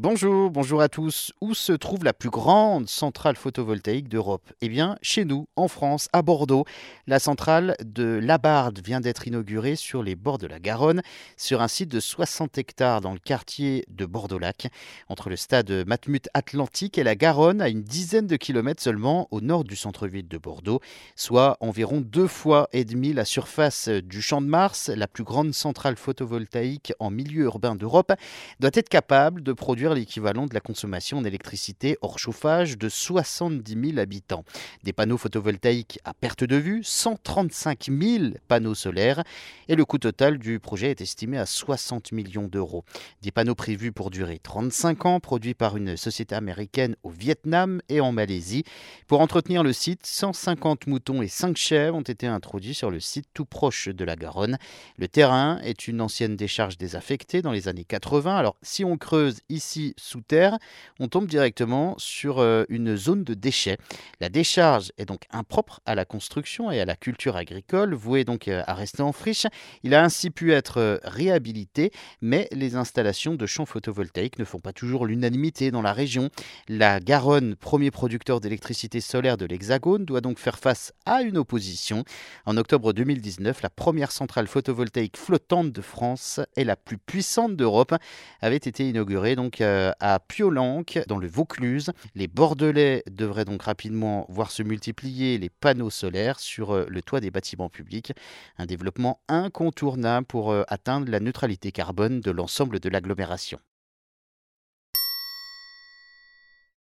Bonjour, bonjour à tous. Où se trouve la plus grande centrale photovoltaïque d'Europe? Eh bien, chez nous, en France, à Bordeaux. La centrale de Labarde vient d'être inaugurée sur les bords de la Garonne, sur un site de 60 hectares dans le quartier de Bordeaux-Lac, entre le stade Matmut Atlantique et la Garonne, à une dizaine de kilomètres seulement au nord du centre-ville de Bordeaux, soit environ deux fois et demi la surface du Champ de Mars. La plus grande centrale photovoltaïque en milieu urbain d'Europe doit être capable de produire l'équivalent de la consommation d'électricité hors chauffage de 70 000 habitants. Des panneaux photovoltaïques à perte de vue, 135 000 panneaux solaires et le coût total du projet est estimé à 60 millions d'euros. Des panneaux prévus pour durer 35 ans, produits par une société américaine au Vietnam et en Malaisie. Pour entretenir le site, 150 moutons et 5 chèvres ont été introduits sur le site tout proche de la Garonne. Le terrain est une ancienne décharge désaffectée dans les années 80. Alors si on creuse ici sous terre, on tombe directement sur euh, une zone de déchets. La décharge est donc impropre à la construction et à la culture agricole, vouée donc euh, à rester en friche. Il a ainsi pu être euh, réhabilité, mais les installations de champs photovoltaïques ne font pas toujours l'unanimité dans la région. La Garonne, premier producteur d'électricité solaire de l'Hexagone, doit donc faire face à une opposition. En octobre 2019, la première centrale photovoltaïque flottante de France et la plus puissante d'Europe avait été inaugurée donc à Piolenc, dans le Vaucluse. Les Bordelais devraient donc rapidement voir se multiplier les panneaux solaires sur euh, le toit des bâtiments publics. Un développement incontournable pour euh, atteindre la neutralité carbone de l'ensemble de l'agglomération.